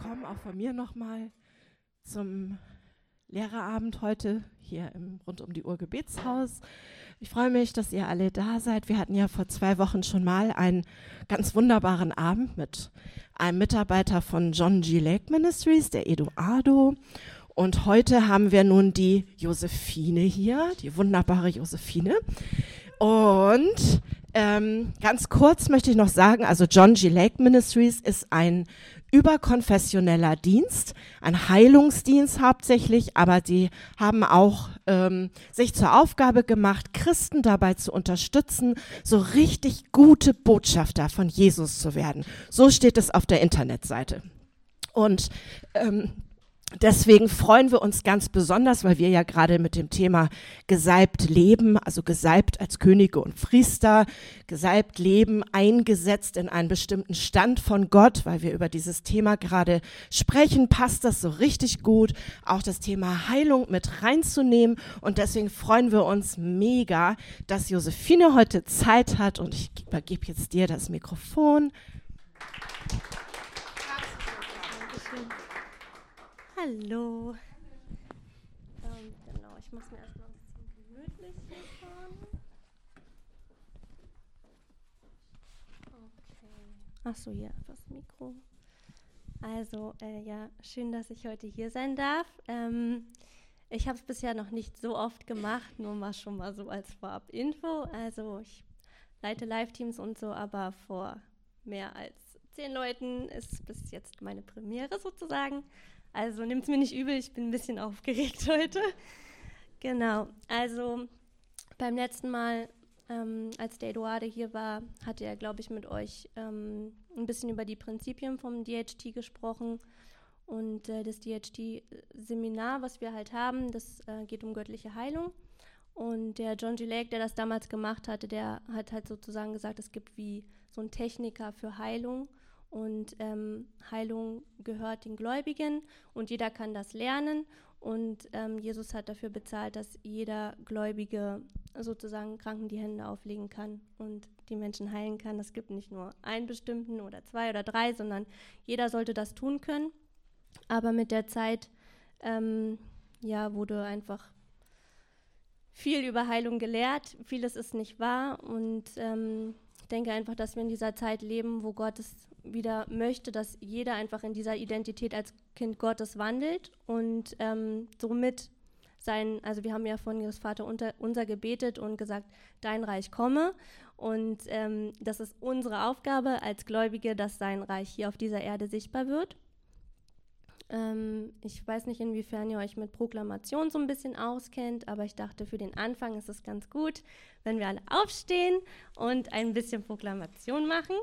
willkommen auch von mir nochmal zum Lehrerabend heute hier im rund um die Uhr Gebetshaus. Ich freue mich, dass ihr alle da seid. Wir hatten ja vor zwei Wochen schon mal einen ganz wunderbaren Abend mit einem Mitarbeiter von John G. Lake Ministries, der Eduardo. Und heute haben wir nun die Josephine hier, die wunderbare Josephine. Und ähm, ganz kurz möchte ich noch sagen, also John G. Lake Ministries ist ein überkonfessioneller Dienst, ein Heilungsdienst hauptsächlich, aber die haben auch ähm, sich zur Aufgabe gemacht, Christen dabei zu unterstützen, so richtig gute Botschafter von Jesus zu werden. So steht es auf der Internetseite. Und ähm, Deswegen freuen wir uns ganz besonders, weil wir ja gerade mit dem Thema gesalbt leben, also gesalbt als Könige und Priester, gesalbt leben, eingesetzt in einen bestimmten Stand von Gott, weil wir über dieses Thema gerade sprechen, passt das so richtig gut, auch das Thema Heilung mit reinzunehmen. Und deswegen freuen wir uns mega, dass Josephine heute Zeit hat und ich übergebe jetzt dir das Mikrofon. Hallo. Ähm, genau, ich muss mir erstmal ein bisschen gemütlich machen. Okay. Achso, hier das Mikro. Also, äh, ja, schön, dass ich heute hier sein darf. Ähm, ich habe es bisher noch nicht so oft gemacht, nur mal schon mal so als Vorab-Info. Also, ich leite Live-Teams und so, aber vor mehr als zehn Leuten ist bis jetzt meine Premiere sozusagen. Also nimmt es mir nicht übel, ich bin ein bisschen aufgeregt heute. Genau, also beim letzten Mal, ähm, als der Eduardo hier war, hatte er, glaube ich, mit euch ähm, ein bisschen über die Prinzipien vom DHT gesprochen. Und äh, das DHT-Seminar, was wir halt haben, das äh, geht um göttliche Heilung. Und der John G. Lake, der das damals gemacht hatte, der hat halt sozusagen gesagt, es gibt wie so einen Techniker für Heilung. Und ähm, Heilung gehört den Gläubigen und jeder kann das lernen. Und ähm, Jesus hat dafür bezahlt, dass jeder Gläubige sozusagen Kranken die Hände auflegen kann und die Menschen heilen kann. Es gibt nicht nur einen bestimmten oder zwei oder drei, sondern jeder sollte das tun können. Aber mit der Zeit ähm, ja, wurde einfach viel über Heilung gelehrt. Vieles ist nicht wahr. Und ähm, ich denke einfach, dass wir in dieser Zeit leben, wo Gott es wieder möchte, dass jeder einfach in dieser Identität als Kind Gottes wandelt und ähm, somit sein, also wir haben ja von Jesus Vater unter, unser gebetet und gesagt, dein Reich komme. Und ähm, das ist unsere Aufgabe als Gläubige, dass sein Reich hier auf dieser Erde sichtbar wird. Ähm, ich weiß nicht, inwiefern ihr euch mit Proklamation so ein bisschen auskennt, aber ich dachte, für den Anfang ist es ganz gut, wenn wir alle aufstehen und ein bisschen Proklamation machen.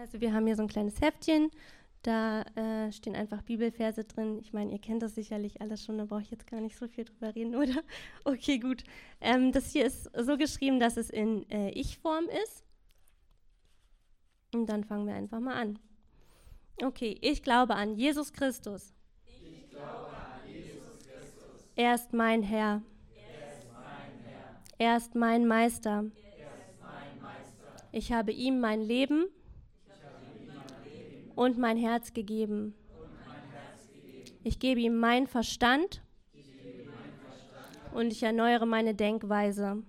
Also wir haben hier so ein kleines Heftchen, da äh, stehen einfach Bibelverse drin. Ich meine, ihr kennt das sicherlich alles schon, da brauche ich jetzt gar nicht so viel drüber reden, oder? Okay, gut. Ähm, das hier ist so geschrieben, dass es in äh, Ich-Form ist. Und dann fangen wir einfach mal an. Okay, ich glaube an Jesus Christus. Ich glaube an Jesus Christus. Er ist mein Herr. Er ist mein, Herr. Er ist mein Meister. Er ist mein Meister. Ich habe ihm mein Leben und mein Herz gegeben. Ich gebe ihm meinen Verstand und ich erneuere meine Denkweise.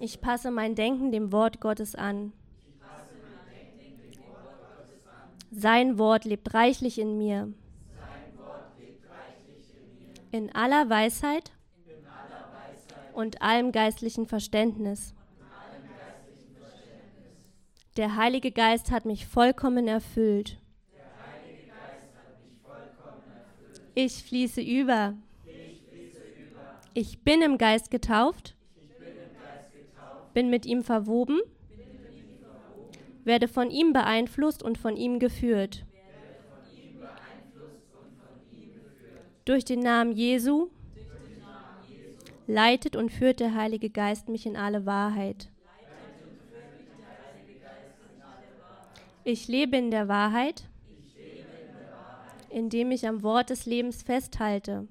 Ich passe mein Denken dem Wort Gottes an. Sein Wort lebt reichlich in mir. In aller Weisheit und allem geistlichen Verständnis. Der Heilige Geist hat mich vollkommen erfüllt. Ich fließe über. Ich bin im Geist getauft. Bin mit ihm verwoben. Werde von ihm beeinflusst und von ihm geführt. Durch den Namen Jesu leitet und führt der Heilige Geist mich in alle Wahrheit. Ich lebe in der Wahrheit, indem ich am Wort des Lebens festhalte.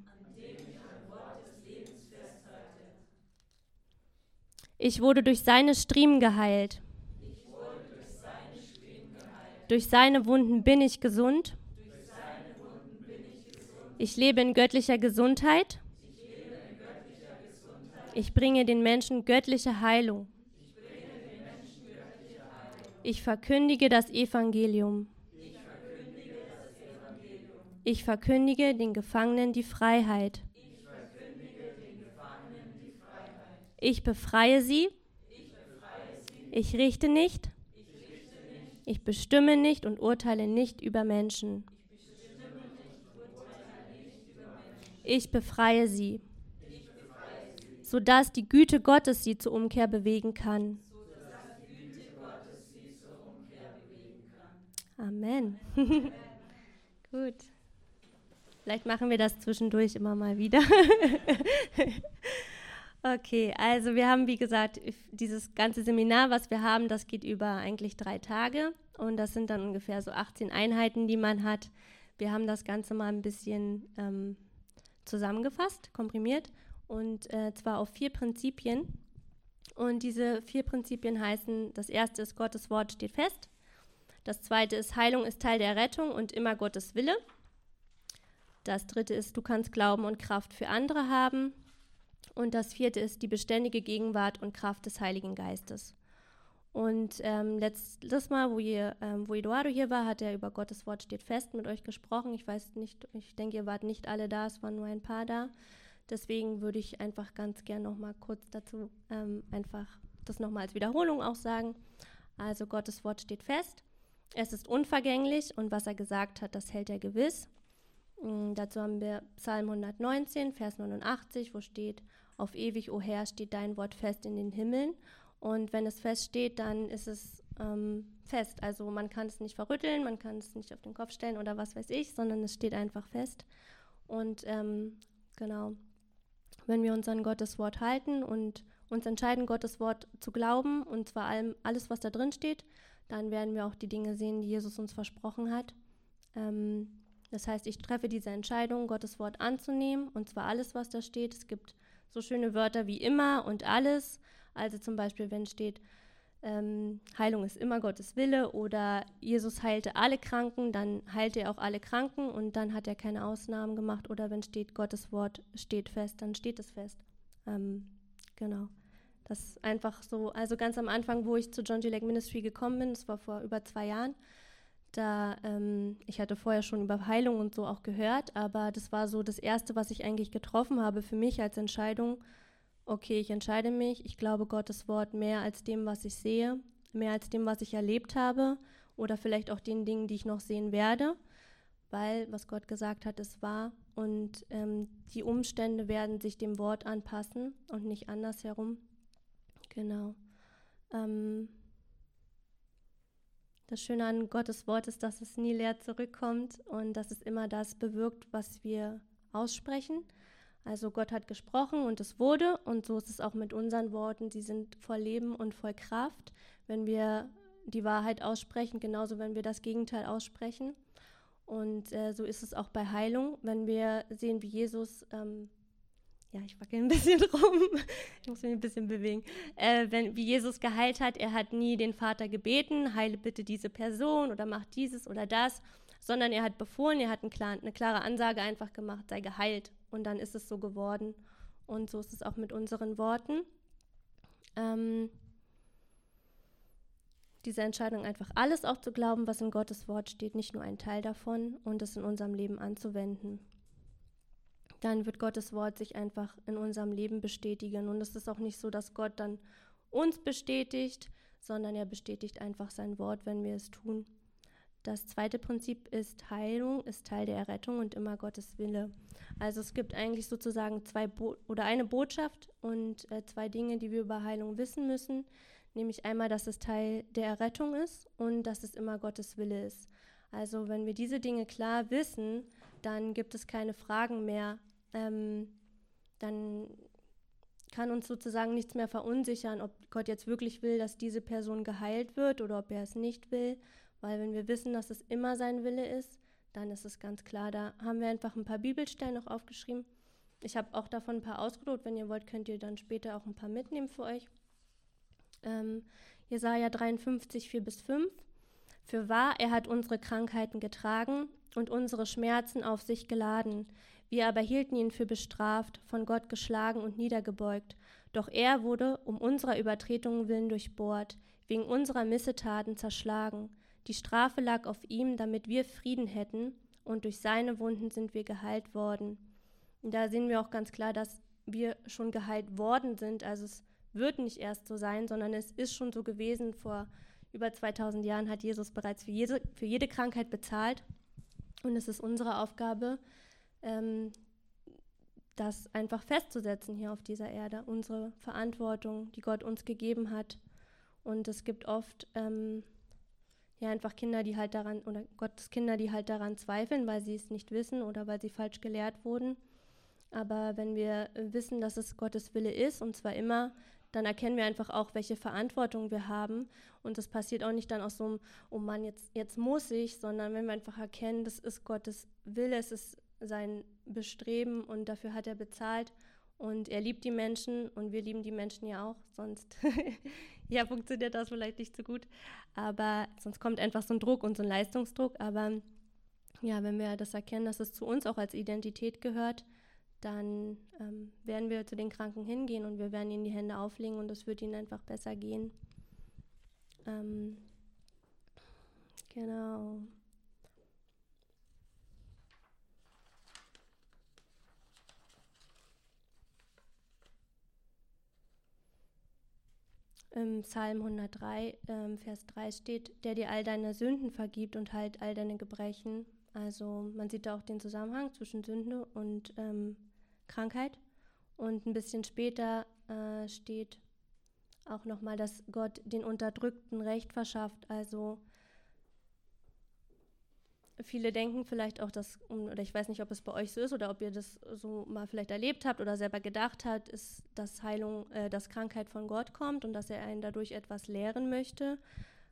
Ich wurde durch seine Striemen geheilt. Durch seine Wunden bin ich gesund. Ich lebe in göttlicher Gesundheit. Ich bringe den Menschen göttliche Heilung. Ich verkündige das Evangelium. Ich verkündige den Gefangenen die Freiheit. Ich befreie sie. Ich richte nicht. Ich bestimme nicht und urteile nicht über Menschen. Ich befreie sie, sodass die Güte Gottes sie zur Umkehr bewegen kann. Amen. Gut. Vielleicht machen wir das zwischendurch immer mal wieder. okay, also wir haben, wie gesagt, dieses ganze Seminar, was wir haben, das geht über eigentlich drei Tage und das sind dann ungefähr so 18 Einheiten, die man hat. Wir haben das Ganze mal ein bisschen ähm, zusammengefasst, komprimiert und äh, zwar auf vier Prinzipien. Und diese vier Prinzipien heißen, das erste ist, Gottes Wort steht fest. Das zweite ist, Heilung ist Teil der Rettung und immer Gottes Wille. Das dritte ist, du kannst Glauben und Kraft für andere haben. Und das vierte ist die beständige Gegenwart und Kraft des Heiligen Geistes. Und ähm, letztes Mal, wo, ihr, ähm, wo Eduardo hier war, hat er über Gottes Wort steht fest mit euch gesprochen. Ich weiß nicht, ich denke, ihr wart nicht alle da, es waren nur ein paar da. Deswegen würde ich einfach ganz gern noch mal kurz dazu ähm, einfach das nochmal als Wiederholung auch sagen. Also Gottes Wort steht fest. Es ist unvergänglich und was er gesagt hat, das hält er gewiss. Mm, dazu haben wir Psalm 119, Vers 89, wo steht, auf ewig, o Herr, steht dein Wort fest in den Himmeln. Und wenn es feststeht, dann ist es ähm, fest. Also man kann es nicht verrütteln, man kann es nicht auf den Kopf stellen oder was weiß ich, sondern es steht einfach fest. Und ähm, genau, wenn wir uns an Gottes Wort halten und uns entscheiden, Gottes Wort zu glauben, und zwar allem, alles, was da drin steht, dann werden wir auch die Dinge sehen, die Jesus uns versprochen hat. Ähm, das heißt, ich treffe diese Entscheidung, Gottes Wort anzunehmen, und zwar alles, was da steht. Es gibt so schöne Wörter wie immer und alles. Also zum Beispiel, wenn steht, ähm, Heilung ist immer Gottes Wille oder Jesus heilte alle Kranken, dann heilte er auch alle Kranken und dann hat er keine Ausnahmen gemacht. Oder wenn steht, Gottes Wort steht fest, dann steht es fest. Ähm, genau. Das einfach so, also ganz am Anfang, wo ich zu John G. Lake Ministry gekommen bin, das war vor über zwei Jahren, da, ähm, ich hatte vorher schon über Heilung und so auch gehört, aber das war so das Erste, was ich eigentlich getroffen habe für mich als Entscheidung. Okay, ich entscheide mich, ich glaube Gottes Wort mehr als dem, was ich sehe, mehr als dem, was ich erlebt habe oder vielleicht auch den Dingen, die ich noch sehen werde, weil was Gott gesagt hat, ist wahr und ähm, die Umstände werden sich dem Wort anpassen und nicht andersherum. Genau. Ähm, das Schöne an Gottes Wort ist, dass es nie leer zurückkommt und dass es immer das bewirkt, was wir aussprechen. Also Gott hat gesprochen und es wurde und so ist es auch mit unseren Worten. Sie sind voll Leben und voll Kraft, wenn wir die Wahrheit aussprechen, genauso wenn wir das Gegenteil aussprechen. Und äh, so ist es auch bei Heilung, wenn wir sehen, wie Jesus ähm, ja, ich wackel ein bisschen rum, ich muss mich ein bisschen bewegen, äh, wenn, wie Jesus geheilt hat, er hat nie den Vater gebeten, heile bitte diese Person oder mach dieses oder das, sondern er hat befohlen, er hat ein klar, eine klare Ansage einfach gemacht, sei geheilt. Und dann ist es so geworden. Und so ist es auch mit unseren Worten. Ähm, diese Entscheidung, einfach alles auch zu glauben, was in Gottes Wort steht, nicht nur ein Teil davon und es in unserem Leben anzuwenden dann wird Gottes Wort sich einfach in unserem Leben bestätigen. Und es ist auch nicht so, dass Gott dann uns bestätigt, sondern er bestätigt einfach sein Wort, wenn wir es tun. Das zweite Prinzip ist, Heilung ist Teil der Errettung und immer Gottes Wille. Also es gibt eigentlich sozusagen zwei Bo oder eine Botschaft und äh, zwei Dinge, die wir über Heilung wissen müssen. Nämlich einmal, dass es Teil der Errettung ist und dass es immer Gottes Wille ist. Also wenn wir diese Dinge klar wissen, dann gibt es keine Fragen mehr, ähm, dann kann uns sozusagen nichts mehr verunsichern, ob Gott jetzt wirklich will, dass diese Person geheilt wird oder ob er es nicht will. Weil wenn wir wissen, dass es immer sein Wille ist, dann ist es ganz klar. Da haben wir einfach ein paar Bibelstellen noch aufgeschrieben. Ich habe auch davon ein paar ausgedruckt. Wenn ihr wollt, könnt ihr dann später auch ein paar mitnehmen für euch. Ähm, Jesaja 53, 4 bis 5. Für wahr, er hat unsere Krankheiten getragen und unsere Schmerzen auf sich geladen. Wir aber hielten ihn für bestraft, von Gott geschlagen und niedergebeugt. Doch er wurde um unserer Übertretungen willen durchbohrt, wegen unserer Missetaten zerschlagen. Die Strafe lag auf ihm, damit wir Frieden hätten, und durch seine Wunden sind wir geheilt worden. Und da sehen wir auch ganz klar, dass wir schon geheilt worden sind. Also es wird nicht erst so sein, sondern es ist schon so gewesen. Vor über 2000 Jahren hat Jesus bereits für jede, für jede Krankheit bezahlt. Und es ist unsere Aufgabe, ähm, das einfach festzusetzen hier auf dieser Erde. Unsere Verantwortung, die Gott uns gegeben hat. Und es gibt oft ähm, ja einfach Kinder, die halt daran, oder Gottes Kinder, die halt daran zweifeln, weil sie es nicht wissen oder weil sie falsch gelehrt wurden. Aber wenn wir wissen, dass es Gottes Wille ist, und zwar immer, dann erkennen wir einfach auch, welche Verantwortung wir haben. Und das passiert auch nicht dann aus so einem, oh Mann, jetzt, jetzt muss ich, sondern wenn wir einfach erkennen, das ist Gottes Wille, es ist sein Bestreben und dafür hat er bezahlt. Und er liebt die Menschen und wir lieben die Menschen ja auch, sonst ja, funktioniert das vielleicht nicht so gut. Aber sonst kommt einfach so ein Druck und so ein Leistungsdruck. Aber ja, wenn wir das erkennen, dass es zu uns auch als Identität gehört, dann ähm, werden wir zu den Kranken hingehen und wir werden ihnen die Hände auflegen und es wird ihnen einfach besser gehen. Ähm, genau. Im Psalm 103, ähm, Vers 3 steht, der dir all deine Sünden vergibt und halt all deine Gebrechen. Also man sieht da auch den Zusammenhang zwischen Sünde und ähm, Krankheit. Und ein bisschen später äh, steht auch nochmal, dass Gott den Unterdrückten Recht verschafft. Also viele denken vielleicht auch, dass, oder ich weiß nicht, ob es bei euch so ist oder ob ihr das so mal vielleicht erlebt habt oder selber gedacht habt, ist, dass Heilung, äh, dass Krankheit von Gott kommt und dass er einen dadurch etwas lehren möchte.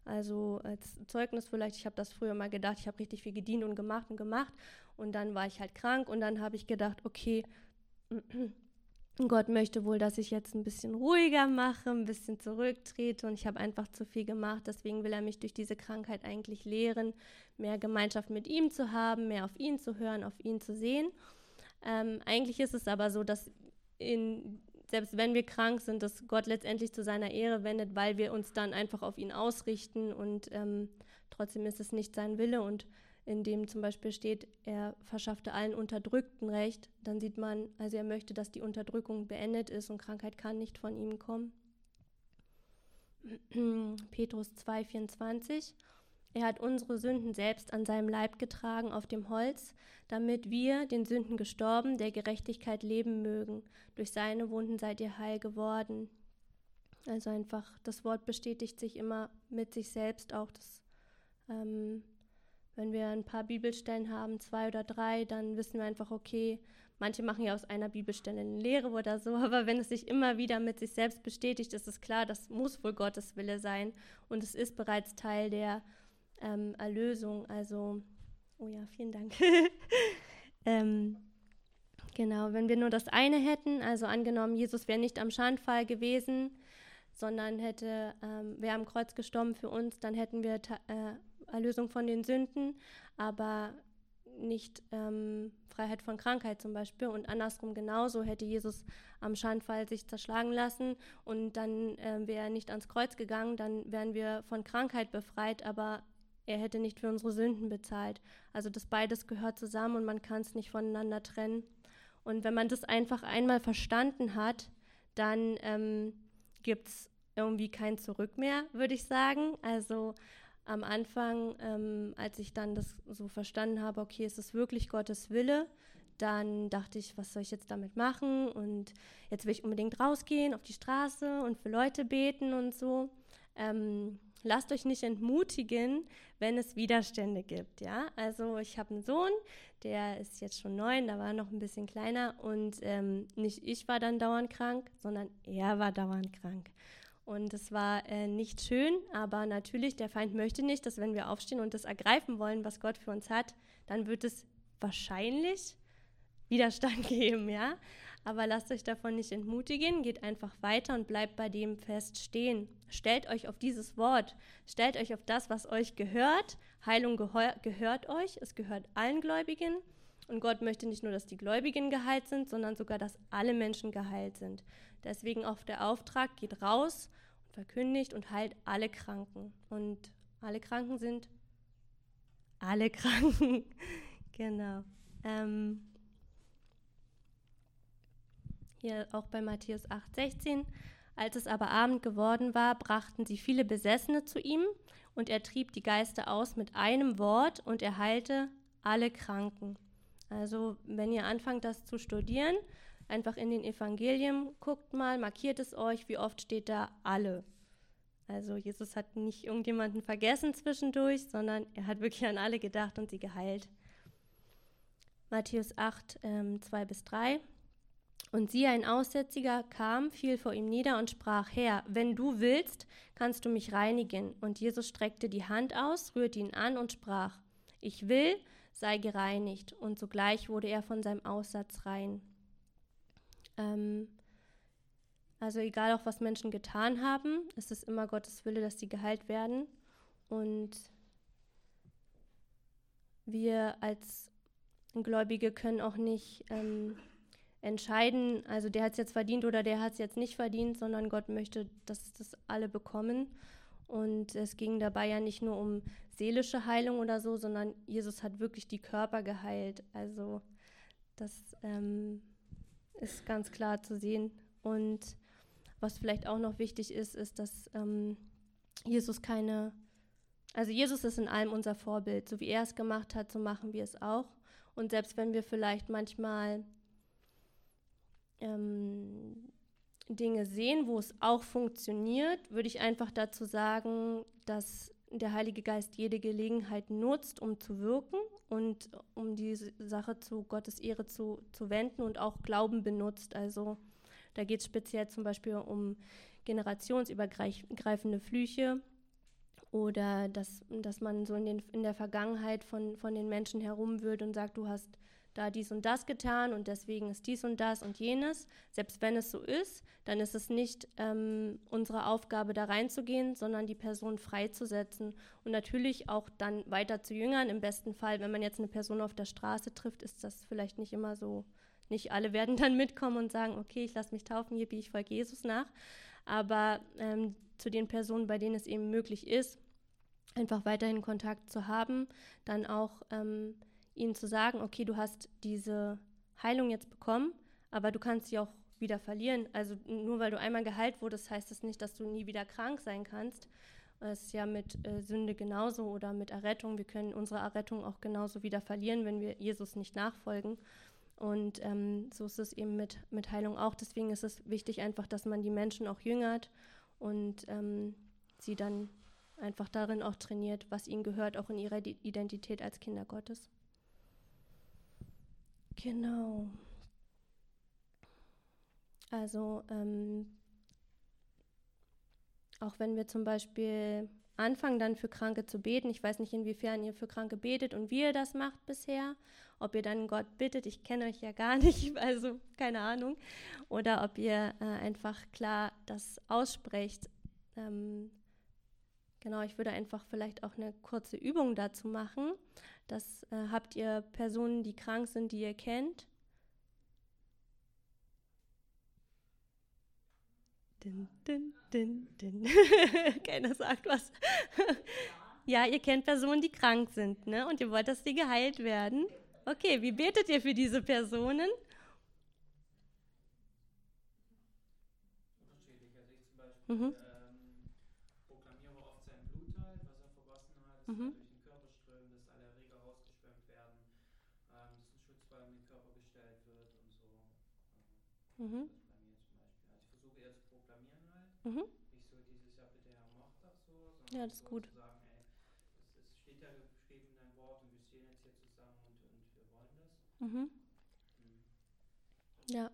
Also als Zeugnis vielleicht, ich habe das früher mal gedacht, ich habe richtig viel gedient und gemacht und gemacht und dann war ich halt krank und dann habe ich gedacht, okay, Gott möchte wohl, dass ich jetzt ein bisschen ruhiger mache, ein bisschen zurücktrete und ich habe einfach zu viel gemacht. Deswegen will er mich durch diese Krankheit eigentlich lehren, mehr Gemeinschaft mit ihm zu haben, mehr auf ihn zu hören, auf ihn zu sehen. Ähm, eigentlich ist es aber so, dass in, selbst wenn wir krank sind, dass Gott letztendlich zu seiner Ehre wendet, weil wir uns dann einfach auf ihn ausrichten und ähm, trotzdem ist es nicht sein Wille und in dem zum Beispiel steht, er verschaffte allen Unterdrückten Recht, dann sieht man, also er möchte, dass die Unterdrückung beendet ist und Krankheit kann nicht von ihm kommen. Petrus 2,24 Er hat unsere Sünden selbst an seinem Leib getragen auf dem Holz, damit wir, den Sünden gestorben, der Gerechtigkeit leben mögen. Durch seine Wunden seid ihr heil geworden. Also einfach, das Wort bestätigt sich immer mit sich selbst auch. Das ähm, wenn wir ein paar Bibelstellen haben, zwei oder drei, dann wissen wir einfach, okay, manche machen ja aus einer Bibelstelle eine Lehre oder so, aber wenn es sich immer wieder mit sich selbst bestätigt, ist es klar, das muss wohl Gottes Wille sein und es ist bereits Teil der ähm, Erlösung. Also, oh ja, vielen Dank. ähm, genau, wenn wir nur das eine hätten, also angenommen, Jesus wäre nicht am Schandfall gewesen, sondern hätte, ähm, wäre am Kreuz gestorben für uns, dann hätten wir äh, Erlösung von den Sünden, aber nicht ähm, Freiheit von Krankheit zum Beispiel. Und andersrum genauso hätte Jesus am Schandfall sich zerschlagen lassen und dann äh, wäre er nicht ans Kreuz gegangen, dann wären wir von Krankheit befreit, aber er hätte nicht für unsere Sünden bezahlt. Also das beides gehört zusammen und man kann es nicht voneinander trennen. Und wenn man das einfach einmal verstanden hat, dann ähm, gibt es irgendwie kein Zurück mehr, würde ich sagen. Also am Anfang, ähm, als ich dann das so verstanden habe, okay, ist es wirklich Gottes Wille, dann dachte ich, was soll ich jetzt damit machen? Und jetzt will ich unbedingt rausgehen auf die Straße und für Leute beten und so. Ähm, lasst euch nicht entmutigen, wenn es Widerstände gibt, ja. Also ich habe einen Sohn, der ist jetzt schon neun, da war noch ein bisschen kleiner und ähm, nicht ich war dann dauernd krank, sondern er war dauernd krank. Und es war äh, nicht schön, aber natürlich, der Feind möchte nicht, dass wenn wir aufstehen und das ergreifen wollen, was Gott für uns hat, dann wird es wahrscheinlich Widerstand geben, ja. Aber lasst euch davon nicht entmutigen, geht einfach weiter und bleibt bei dem fest stehen. Stellt euch auf dieses Wort, stellt euch auf das, was euch gehört. Heilung gehört euch, es gehört allen Gläubigen. Und Gott möchte nicht nur, dass die Gläubigen geheilt sind, sondern sogar, dass alle Menschen geheilt sind. Deswegen auch der Auftrag, geht raus und verkündigt und heilt alle Kranken. Und alle Kranken sind alle Kranken. genau. Ähm, hier auch bei Matthäus 8, 16. Als es aber Abend geworden war, brachten sie viele Besessene zu ihm, und er trieb die Geister aus mit einem Wort, und er heilte alle Kranken. Also, wenn ihr anfangt, das zu studieren, einfach in den Evangelien, guckt mal, markiert es euch, wie oft steht da alle. Also, Jesus hat nicht irgendjemanden vergessen zwischendurch, sondern er hat wirklich an alle gedacht und sie geheilt. Matthäus 8, ähm, 2 bis 3. Und siehe, ein Aussätziger kam, fiel vor ihm nieder und sprach, Herr, wenn du willst, kannst du mich reinigen. Und Jesus streckte die Hand aus, rührte ihn an und sprach, ich will, sei gereinigt. Und sogleich wurde er von seinem Aussatz rein. Ähm, also egal auch, was Menschen getan haben, es ist immer Gottes Wille, dass sie geheilt werden. Und wir als Gläubige können auch nicht... Ähm, entscheiden, also der hat es jetzt verdient oder der hat es jetzt nicht verdient, sondern Gott möchte, dass das alle bekommen. Und es ging dabei ja nicht nur um seelische Heilung oder so, sondern Jesus hat wirklich die Körper geheilt. Also das ähm, ist ganz klar zu sehen. Und was vielleicht auch noch wichtig ist, ist, dass ähm, Jesus keine, also Jesus ist in allem unser Vorbild. So wie er es gemacht hat, so machen wir es auch. Und selbst wenn wir vielleicht manchmal ähm, Dinge sehen, wo es auch funktioniert, würde ich einfach dazu sagen, dass der Heilige Geist jede Gelegenheit nutzt, um zu wirken und um die Sache zu Gottes Ehre zu, zu wenden und auch Glauben benutzt. Also da geht es speziell zum Beispiel um generationsübergreifende Flüche oder dass, dass man so in, den, in der Vergangenheit von, von den Menschen herum wird und sagt, du hast da dies und das getan und deswegen ist dies und das und jenes. Selbst wenn es so ist, dann ist es nicht ähm, unsere Aufgabe, da reinzugehen, sondern die Person freizusetzen und natürlich auch dann weiter zu jüngern. Im besten Fall, wenn man jetzt eine Person auf der Straße trifft, ist das vielleicht nicht immer so. Nicht alle werden dann mitkommen und sagen, okay, ich lasse mich taufen, hier biege ich folge Jesus nach. Aber ähm, zu den Personen, bei denen es eben möglich ist, einfach weiterhin Kontakt zu haben, dann auch ähm, ihnen zu sagen, okay, du hast diese Heilung jetzt bekommen, aber du kannst sie auch wieder verlieren. Also nur weil du einmal geheilt wurdest, heißt das nicht, dass du nie wieder krank sein kannst. Es ist ja mit äh, Sünde genauso oder mit Errettung. Wir können unsere Errettung auch genauso wieder verlieren, wenn wir Jesus nicht nachfolgen. Und ähm, so ist es eben mit, mit Heilung auch. Deswegen ist es wichtig einfach, dass man die Menschen auch jüngert und ähm, sie dann einfach darin auch trainiert, was ihnen gehört, auch in ihrer Identität als Kinder Gottes. Genau. Also ähm, auch wenn wir zum Beispiel anfangen, dann für Kranke zu beten, ich weiß nicht, inwiefern ihr für Kranke betet und wie ihr das macht bisher, ob ihr dann Gott bittet, ich kenne euch ja gar nicht, also keine Ahnung, oder ob ihr äh, einfach klar das aussprecht. Ähm, genau, ich würde einfach vielleicht auch eine kurze Übung dazu machen. Das äh, habt ihr Personen, die krank sind, die ihr kennt. Din, din, din, din. Keiner sagt was. ja, ihr kennt Personen, die krank sind, ne? Und ihr wollt, dass sie geheilt werden. Okay, wie betet ihr für diese Personen? Mhm. ähm, proklamiere oft sein Blut halt, was er vergossen hat. Das mhm. Mhm. Also ich versuche eher zu proklamieren halt. Mhm. Nicht so dieses Jahr bitte Herr macht das so, sondern ja, das ist gut. zu sagen, ey, es, steht ja geschrieben in deinem Wort und wir stehen jetzt hier zusammen und, und wir wollen das. Mhm. Mhm. Ja.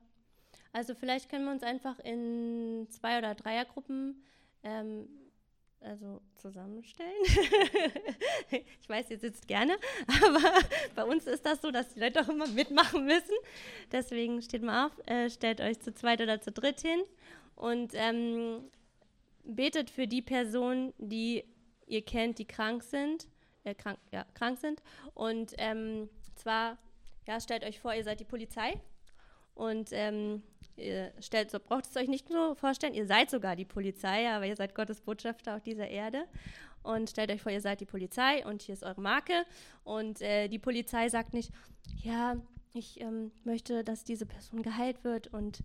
Also vielleicht können wir uns einfach in zwei oder Dreiergruppen ähm, also zusammenstellen. ich weiß, ihr sitzt gerne, aber bei uns ist das so, dass die Leute auch immer mitmachen müssen. Deswegen steht mal auf, äh, stellt euch zu zweit oder zu dritt hin und ähm, betet für die Personen, die ihr kennt, die krank sind, äh, krank, ja, krank sind. Und ähm, zwar, ja, stellt euch vor, ihr seid die Polizei und ähm, ihr stellt, so braucht es euch nicht nur vorstellen, ihr seid sogar die Polizei, aber ihr seid Gottes Botschafter auf dieser Erde. Und stellt euch vor, ihr seid die Polizei und hier ist eure Marke. Und äh, die Polizei sagt nicht, ja, ich ähm, möchte, dass diese Person geheilt wird und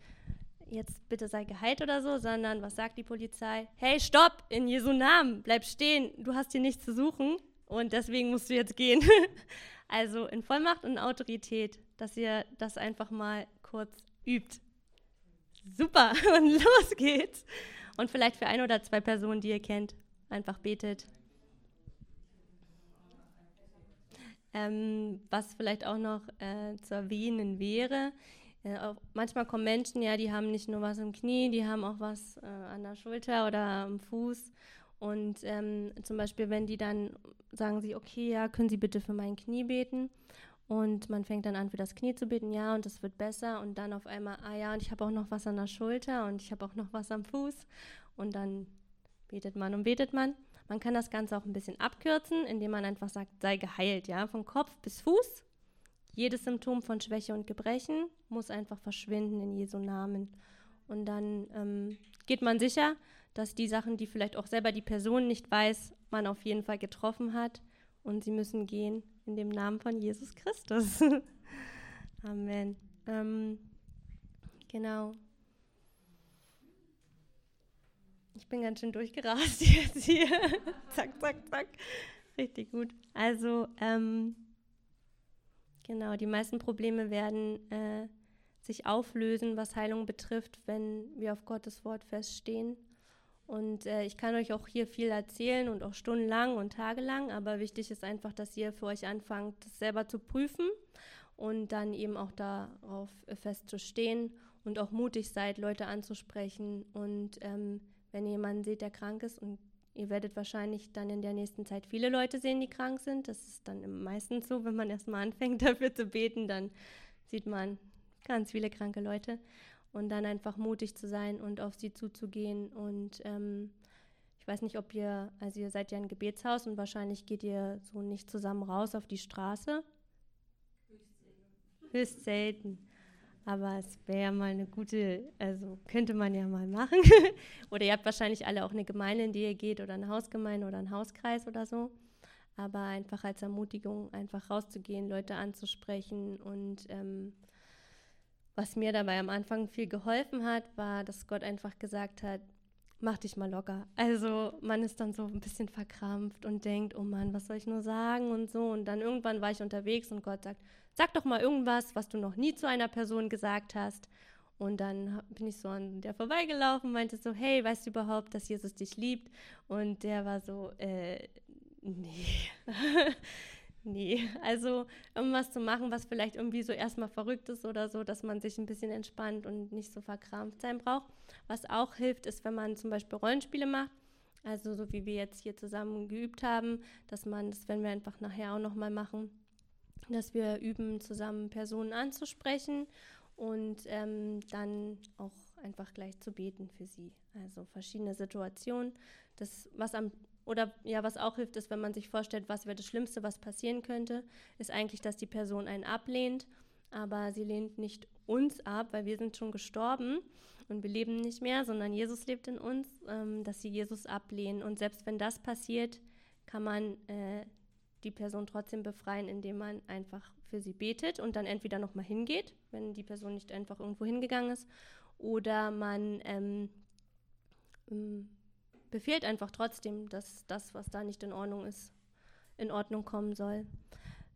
jetzt bitte sei geheilt oder so, sondern was sagt die Polizei? Hey, stopp, in Jesu Namen, bleib stehen, du hast hier nichts zu suchen und deswegen musst du jetzt gehen. also in Vollmacht und Autorität, dass ihr das einfach mal kurz übt. Super, und los geht's. Und vielleicht für ein oder zwei Personen, die ihr kennt, einfach betet. Ähm, was vielleicht auch noch äh, zu erwähnen wäre, ja, manchmal kommen Menschen, ja, die haben nicht nur was im Knie, die haben auch was äh, an der Schulter oder am Fuß. Und ähm, zum Beispiel, wenn die dann sagen sie, okay, ja, können Sie bitte für mein Knie beten? Und man fängt dann an, für das Knie zu beten, ja, und es wird besser. Und dann auf einmal, ah ja, und ich habe auch noch was an der Schulter und ich habe auch noch was am Fuß. Und dann betet man und betet man. Man kann das Ganze auch ein bisschen abkürzen, indem man einfach sagt, sei geheilt, ja, von Kopf bis Fuß jedes Symptom von Schwäche und Gebrechen muss einfach verschwinden in Jesu Namen. Und dann ähm, geht man sicher, dass die Sachen, die vielleicht auch selber die Person nicht weiß, man auf jeden Fall getroffen hat. Und sie müssen gehen in dem Namen von Jesus Christus. Amen. Ähm, genau. Ich bin ganz schön durchgerast jetzt hier. zack, zack, zack. Richtig gut. Also, ähm, Genau, die meisten Probleme werden äh, sich auflösen, was Heilung betrifft, wenn wir auf Gottes Wort feststehen. Und äh, ich kann euch auch hier viel erzählen und auch stundenlang und tagelang, aber wichtig ist einfach, dass ihr für euch anfangt, das selber zu prüfen und dann eben auch darauf festzustehen und auch mutig seid, Leute anzusprechen. Und ähm, wenn ihr jemanden seht, der krank ist und Ihr werdet wahrscheinlich dann in der nächsten Zeit viele Leute sehen, die krank sind. Das ist dann meistens so, wenn man erstmal anfängt dafür zu beten, dann sieht man ganz viele kranke Leute. Und dann einfach mutig zu sein und auf sie zuzugehen. Und ähm, ich weiß nicht, ob ihr, also ihr seid ja ein Gebetshaus und wahrscheinlich geht ihr so nicht zusammen raus auf die Straße. Höchst selten. Höchst selten. Aber es wäre mal eine gute, also könnte man ja mal machen. oder ihr habt wahrscheinlich alle auch eine Gemeinde, in die ihr geht, oder eine Hausgemeinde oder einen Hauskreis oder so. Aber einfach als Ermutigung, einfach rauszugehen, Leute anzusprechen. Und ähm, was mir dabei am Anfang viel geholfen hat, war, dass Gott einfach gesagt hat, mach dich mal locker. Also man ist dann so ein bisschen verkrampft und denkt, oh Mann, was soll ich nur sagen und so. Und dann irgendwann war ich unterwegs und Gott sagt, sag doch mal irgendwas, was du noch nie zu einer Person gesagt hast. Und dann bin ich so an der vorbeigelaufen meinte so, hey, weißt du überhaupt, dass Jesus dich liebt? Und der war so, äh, nee. Nee. Also irgendwas zu machen, was vielleicht irgendwie so erstmal verrückt ist oder so, dass man sich ein bisschen entspannt und nicht so verkrampft sein braucht. Was auch hilft, ist, wenn man zum Beispiel Rollenspiele macht. Also so wie wir jetzt hier zusammen geübt haben, dass man das, wenn wir einfach nachher auch nochmal machen, dass wir üben, zusammen Personen anzusprechen und ähm, dann auch einfach gleich zu beten für sie. Also verschiedene Situationen. Das, was am oder ja, was auch hilft, ist, wenn man sich vorstellt, was wäre das Schlimmste, was passieren könnte, ist eigentlich, dass die Person einen ablehnt, aber sie lehnt nicht uns ab, weil wir sind schon gestorben und wir leben nicht mehr, sondern Jesus lebt in uns, ähm, dass sie Jesus ablehnen. Und selbst wenn das passiert, kann man äh, die Person trotzdem befreien, indem man einfach für sie betet und dann entweder nochmal hingeht, wenn die Person nicht einfach irgendwo hingegangen ist, oder man ähm, befehlt einfach trotzdem, dass das, was da nicht in Ordnung ist, in Ordnung kommen soll.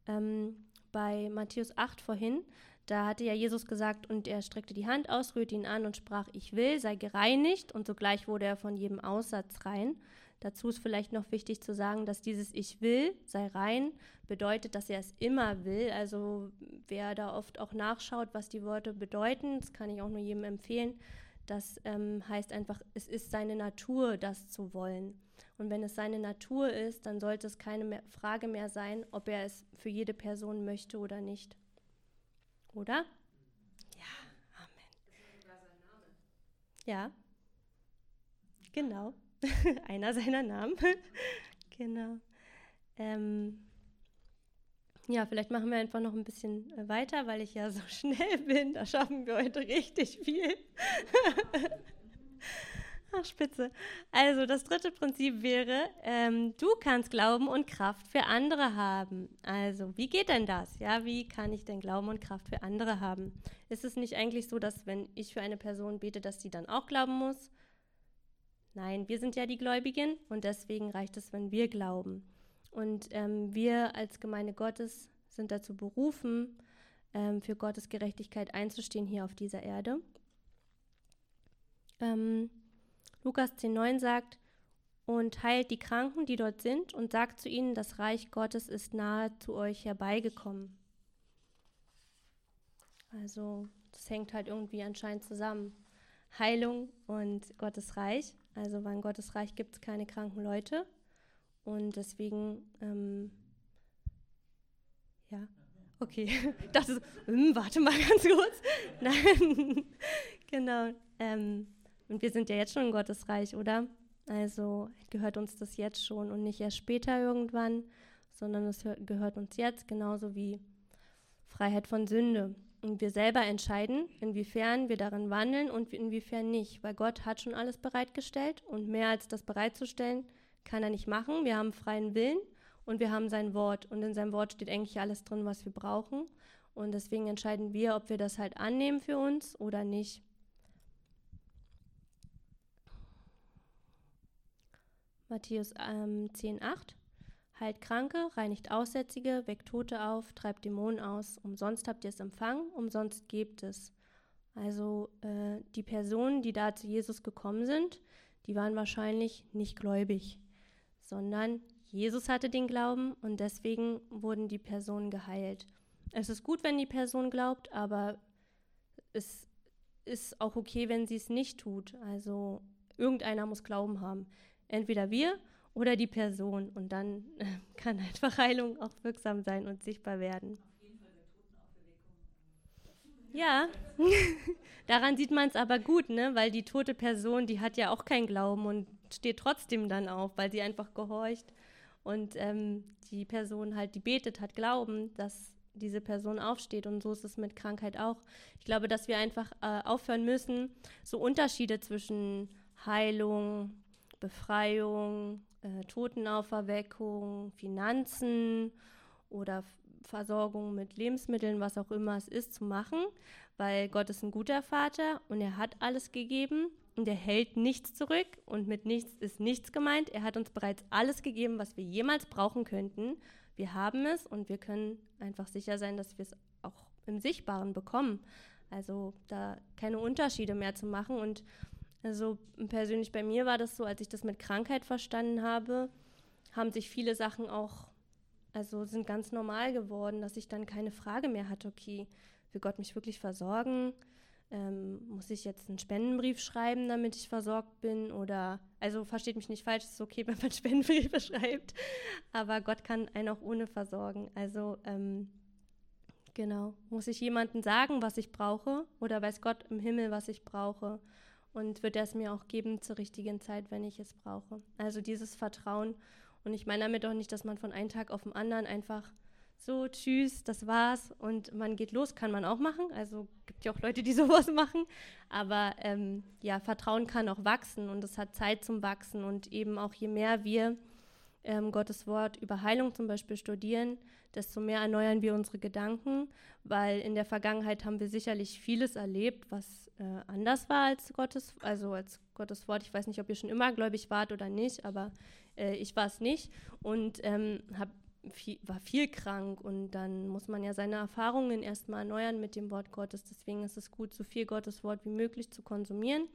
Ähm, bei Matthäus 8 vorhin, da hatte ja Jesus gesagt, und er streckte die Hand aus, rührte ihn an und sprach, ich will, sei gereinigt, und sogleich wurde er von jedem Aussatz rein. Dazu ist vielleicht noch wichtig zu sagen, dass dieses Ich will, sei rein, bedeutet, dass er es immer will. Also wer da oft auch nachschaut, was die Worte bedeuten, das kann ich auch nur jedem empfehlen. Das ähm, heißt einfach, es ist seine Natur, das zu wollen. Und wenn es seine Natur ist, dann sollte es keine mehr Frage mehr sein, ob er es für jede Person möchte oder nicht. Oder? Ja, Amen. Ja, genau. Einer seiner Namen. genau. Ähm, ja, vielleicht machen wir einfach noch ein bisschen äh, weiter, weil ich ja so schnell bin. Da schaffen wir heute richtig viel. Ach, spitze. Also das dritte Prinzip wäre, ähm, du kannst Glauben und Kraft für andere haben. Also wie geht denn das? Ja, wie kann ich denn Glauben und Kraft für andere haben? Ist es nicht eigentlich so, dass wenn ich für eine Person bete, dass sie dann auch glauben muss? Nein, wir sind ja die Gläubigen und deswegen reicht es, wenn wir glauben. Und ähm, wir als Gemeinde Gottes sind dazu berufen, ähm, für Gottes Gerechtigkeit einzustehen hier auf dieser Erde. Ähm, Lukas 10,9 sagt, und heilt die Kranken, die dort sind, und sagt zu ihnen, das Reich Gottes ist nahe zu euch herbeigekommen. Also, das hängt halt irgendwie anscheinend zusammen. Heilung und Gottes Reich. Also, in Gottes Reich gibt es keine kranken Leute. Und deswegen, ähm, ja, okay. Ich dachte so, hm, warte mal ganz kurz. Nein, genau. Ähm, und wir sind ja jetzt schon in Gottes Reich, oder? Also gehört uns das jetzt schon und nicht erst später irgendwann, sondern es gehört uns jetzt, genauso wie Freiheit von Sünde. Und wir selber entscheiden, inwiefern wir darin wandeln und inwiefern nicht, weil Gott hat schon alles bereitgestellt und mehr als das bereitzustellen, kann er nicht machen. Wir haben freien Willen und wir haben sein Wort. Und in seinem Wort steht eigentlich alles drin, was wir brauchen. Und deswegen entscheiden wir, ob wir das halt annehmen für uns oder nicht. Matthäus ähm, 10,8 Heilt Kranke, reinigt Aussätzige, weckt Tote auf, treibt Dämonen aus. Umsonst habt ihr es empfangen, umsonst gebt es. Also äh, die Personen, die da zu Jesus gekommen sind, die waren wahrscheinlich nicht gläubig sondern Jesus hatte den Glauben und deswegen wurden die Personen geheilt. Es ist gut, wenn die Person glaubt, aber es ist auch okay, wenn sie es nicht tut. Also irgendeiner muss Glauben haben. Entweder wir oder die Person. Und dann kann einfach Heilung auch wirksam sein und sichtbar werden. Ja, daran sieht man es aber gut, ne? weil die tote Person, die hat ja auch keinen Glauben und steht trotzdem dann auf, weil sie einfach gehorcht und ähm, die Person halt, die betet, hat Glauben, dass diese Person aufsteht und so ist es mit Krankheit auch. Ich glaube, dass wir einfach äh, aufhören müssen, so Unterschiede zwischen Heilung, Befreiung, äh, Totenauferweckung, Finanzen oder Versorgung mit Lebensmitteln, was auch immer es ist, zu machen, weil Gott ist ein guter Vater und er hat alles gegeben und er hält nichts zurück und mit nichts ist nichts gemeint. Er hat uns bereits alles gegeben, was wir jemals brauchen könnten. Wir haben es und wir können einfach sicher sein, dass wir es auch im Sichtbaren bekommen. Also da keine Unterschiede mehr zu machen. Und also persönlich bei mir war das so, als ich das mit Krankheit verstanden habe, haben sich viele Sachen auch, also sind ganz normal geworden, dass ich dann keine Frage mehr hatte, okay, will Gott mich wirklich versorgen? Ähm, muss ich jetzt einen Spendenbrief schreiben, damit ich versorgt bin? Oder, also versteht mich nicht falsch, es ist okay, wenn man Spendenbriefe schreibt, aber Gott kann einen auch ohne versorgen. Also, ähm, genau, muss ich jemandem sagen, was ich brauche? Oder weiß Gott im Himmel, was ich brauche? Und wird er es mir auch geben zur richtigen Zeit, wenn ich es brauche? Also dieses Vertrauen. Und ich meine damit auch nicht, dass man von einem Tag auf den anderen einfach so, tschüss, das war's und man geht los, kann man auch machen. Also gibt ja auch Leute, die sowas machen. Aber ähm, ja, Vertrauen kann auch wachsen und es hat Zeit zum Wachsen und eben auch je mehr wir ähm, Gottes Wort über Heilung zum Beispiel studieren, desto mehr erneuern wir unsere Gedanken, weil in der Vergangenheit haben wir sicherlich vieles erlebt, was äh, anders war als Gottes, also als Gottes Wort. Ich weiß nicht, ob ihr schon immer gläubig wart oder nicht, aber äh, ich war es nicht und ähm, habe viel, war viel krank und dann muss man ja seine Erfahrungen erstmal erneuern mit dem Wort Gottes. Deswegen ist es gut, so viel Gottes Wort wie möglich zu konsumieren,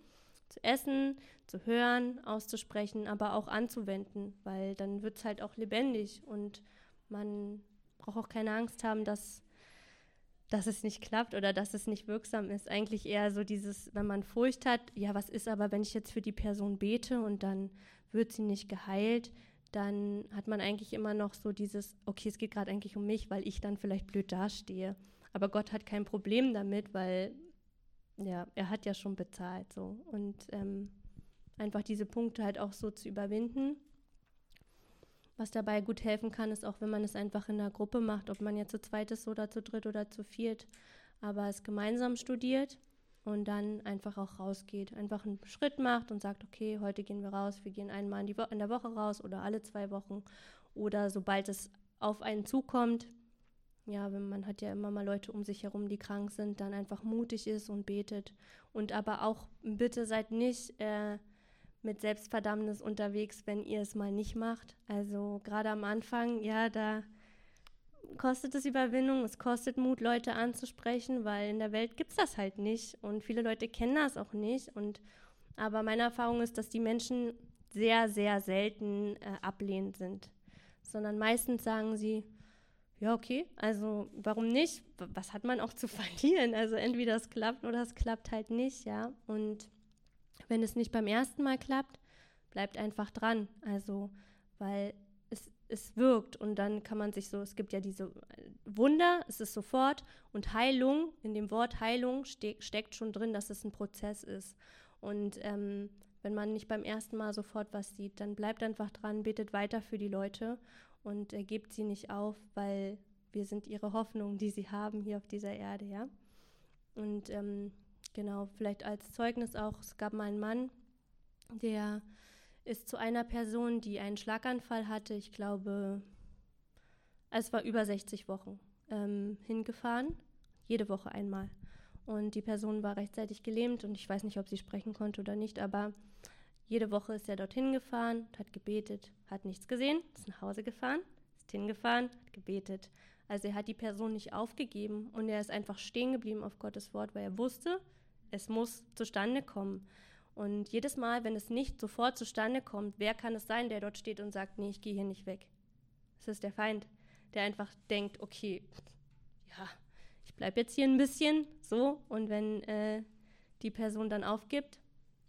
zu essen, zu hören, auszusprechen, aber auch anzuwenden, weil dann wird es halt auch lebendig und man braucht auch keine Angst haben, dass dass es nicht klappt oder dass es nicht wirksam ist. Eigentlich eher so dieses, wenn man Furcht hat, ja, was ist aber, wenn ich jetzt für die Person bete und dann wird sie nicht geheilt, dann hat man eigentlich immer noch so dieses, okay, es geht gerade eigentlich um mich, weil ich dann vielleicht blöd dastehe. Aber Gott hat kein Problem damit, weil ja, er hat ja schon bezahlt so. Und ähm, einfach diese Punkte halt auch so zu überwinden. Was dabei gut helfen kann, ist auch, wenn man es einfach in einer Gruppe macht, ob man jetzt zu zweit ist oder zu dritt oder zu viert, aber es gemeinsam studiert und dann einfach auch rausgeht. Einfach einen Schritt macht und sagt, okay, heute gehen wir raus, wir gehen einmal in, die in der Woche raus oder alle zwei Wochen oder sobald es auf einen zukommt, ja, wenn man hat ja immer mal Leute um sich herum, die krank sind, dann einfach mutig ist und betet. Und aber auch bitte seid nicht äh, mit Selbstverdammnis unterwegs, wenn ihr es mal nicht macht. Also gerade am Anfang, ja, da kostet es Überwindung, es kostet Mut, Leute anzusprechen, weil in der Welt gibt es das halt nicht. Und viele Leute kennen das auch nicht. Und aber meine Erfahrung ist, dass die Menschen sehr, sehr selten äh, ablehnend sind. Sondern meistens sagen sie, ja, okay, also warum nicht? Was hat man auch zu verlieren? Also entweder es klappt oder es klappt halt nicht, ja. Und wenn es nicht beim ersten Mal klappt, bleibt einfach dran. Also, weil es, wirkt und dann kann man sich so, es gibt ja diese Wunder, es ist sofort und Heilung, in dem Wort Heilung ste steckt schon drin, dass es ein Prozess ist. Und ähm, wenn man nicht beim ersten Mal sofort was sieht, dann bleibt einfach dran, betet weiter für die Leute und äh, gebt sie nicht auf, weil wir sind ihre Hoffnung, die sie haben hier auf dieser Erde, ja. Und ähm, genau, vielleicht als Zeugnis auch, es gab mal einen Mann, der ist zu einer Person, die einen Schlaganfall hatte, ich glaube, es war über 60 Wochen, ähm, hingefahren, jede Woche einmal. Und die Person war rechtzeitig gelähmt und ich weiß nicht, ob sie sprechen konnte oder nicht, aber jede Woche ist er dorthin gefahren, hat gebetet, hat nichts gesehen, ist nach Hause gefahren, ist hingefahren, hat gebetet. Also er hat die Person nicht aufgegeben und er ist einfach stehen geblieben auf Gottes Wort, weil er wusste, es muss zustande kommen. Und jedes Mal, wenn es nicht sofort zustande kommt, wer kann es sein, der dort steht und sagt, nee, ich gehe hier nicht weg? Es ist der Feind, der einfach denkt, okay, ja, ich bleibe jetzt hier ein bisschen so und wenn äh, die Person dann aufgibt,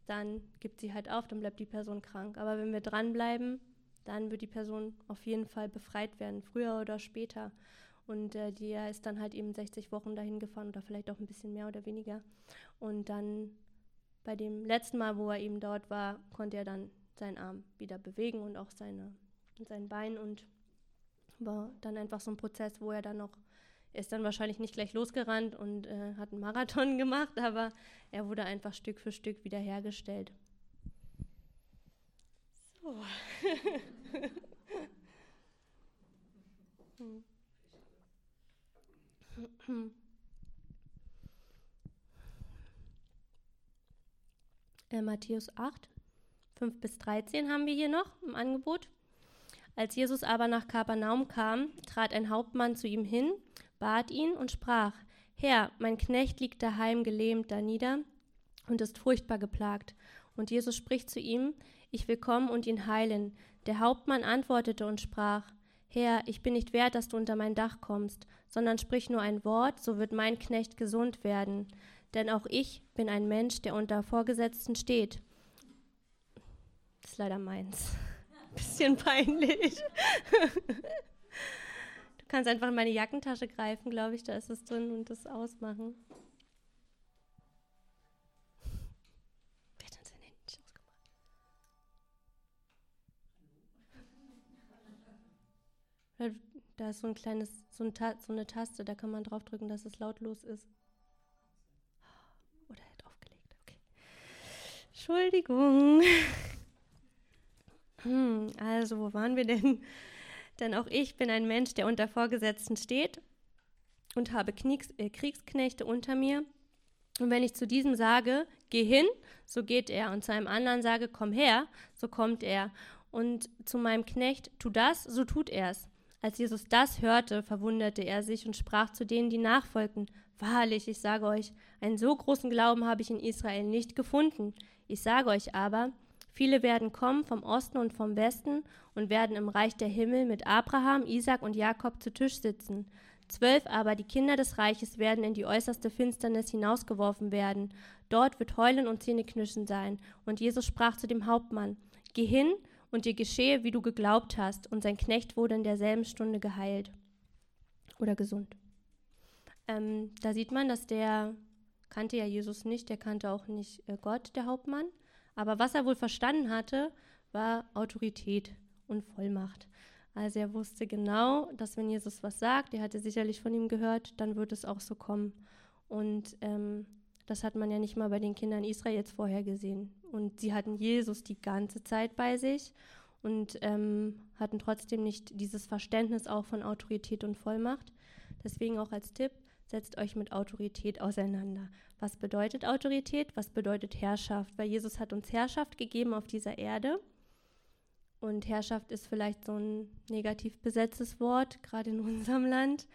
dann gibt sie halt auf, dann bleibt die Person krank. Aber wenn wir dranbleiben, dann wird die Person auf jeden Fall befreit werden, früher oder später. Und äh, die ist dann halt eben 60 Wochen dahin gefahren oder vielleicht auch ein bisschen mehr oder weniger. Und dann bei dem letzten Mal, wo er eben dort war, konnte er dann seinen Arm wieder bewegen und auch seine, sein Bein und war dann einfach so ein Prozess, wo er dann noch er ist dann wahrscheinlich nicht gleich losgerannt und äh, hat einen Marathon gemacht, aber er wurde einfach Stück für Stück wiederhergestellt. So. äh, Matthäus 8, 5 bis 13 haben wir hier noch im Angebot. Als Jesus aber nach Kapernaum kam, trat ein Hauptmann zu ihm hin bat ihn und sprach, Herr, mein Knecht liegt daheim gelähmt da nieder und ist furchtbar geplagt. Und Jesus spricht zu ihm, ich will kommen und ihn heilen. Der Hauptmann antwortete und sprach, Herr, ich bin nicht wert, dass du unter mein Dach kommst, sondern sprich nur ein Wort, so wird mein Knecht gesund werden. Denn auch ich bin ein Mensch, der unter Vorgesetzten steht. Das ist leider meins. Bisschen peinlich kannst einfach in meine Jackentasche greifen, glaube ich, da ist es drin und das ausmachen. Da ist so ein kleines, so, ein so eine Taste, da kann man draufdrücken, dass es lautlos ist. Oder er hat aufgelegt, okay. Entschuldigung. Hm, also, wo waren wir denn? denn auch ich bin ein Mensch, der unter Vorgesetzten steht und habe Kriegs äh, Kriegsknechte unter mir. Und wenn ich zu diesem sage, geh hin, so geht er. Und zu einem anderen sage, komm her, so kommt er. Und zu meinem Knecht, tu das, so tut er's. Als Jesus das hörte, verwunderte er sich und sprach zu denen, die nachfolgten, Wahrlich, ich sage euch, einen so großen Glauben habe ich in Israel nicht gefunden. Ich sage euch aber, Viele werden kommen vom Osten und vom Westen und werden im Reich der Himmel mit Abraham, Isaac und Jakob zu Tisch sitzen. Zwölf aber, die Kinder des Reiches, werden in die äußerste Finsternis hinausgeworfen werden. Dort wird Heulen und Zähneknirschen sein. Und Jesus sprach zu dem Hauptmann, Geh hin und dir geschehe, wie du geglaubt hast. Und sein Knecht wurde in derselben Stunde geheilt oder gesund. Ähm, da sieht man, dass der kannte ja Jesus nicht, der kannte auch nicht äh, Gott, der Hauptmann. Aber was er wohl verstanden hatte, war Autorität und Vollmacht. Also er wusste genau, dass wenn Jesus was sagt, er hatte sicherlich von ihm gehört, dann wird es auch so kommen. Und ähm, das hat man ja nicht mal bei den Kindern Israels vorher gesehen. Und sie hatten Jesus die ganze Zeit bei sich und ähm, hatten trotzdem nicht dieses Verständnis auch von Autorität und Vollmacht. Deswegen auch als Tipp, setzt euch mit Autorität auseinander. Was bedeutet Autorität? Was bedeutet Herrschaft? Weil Jesus hat uns Herrschaft gegeben auf dieser Erde. Und Herrschaft ist vielleicht so ein negativ besetztes Wort, gerade in unserem Land.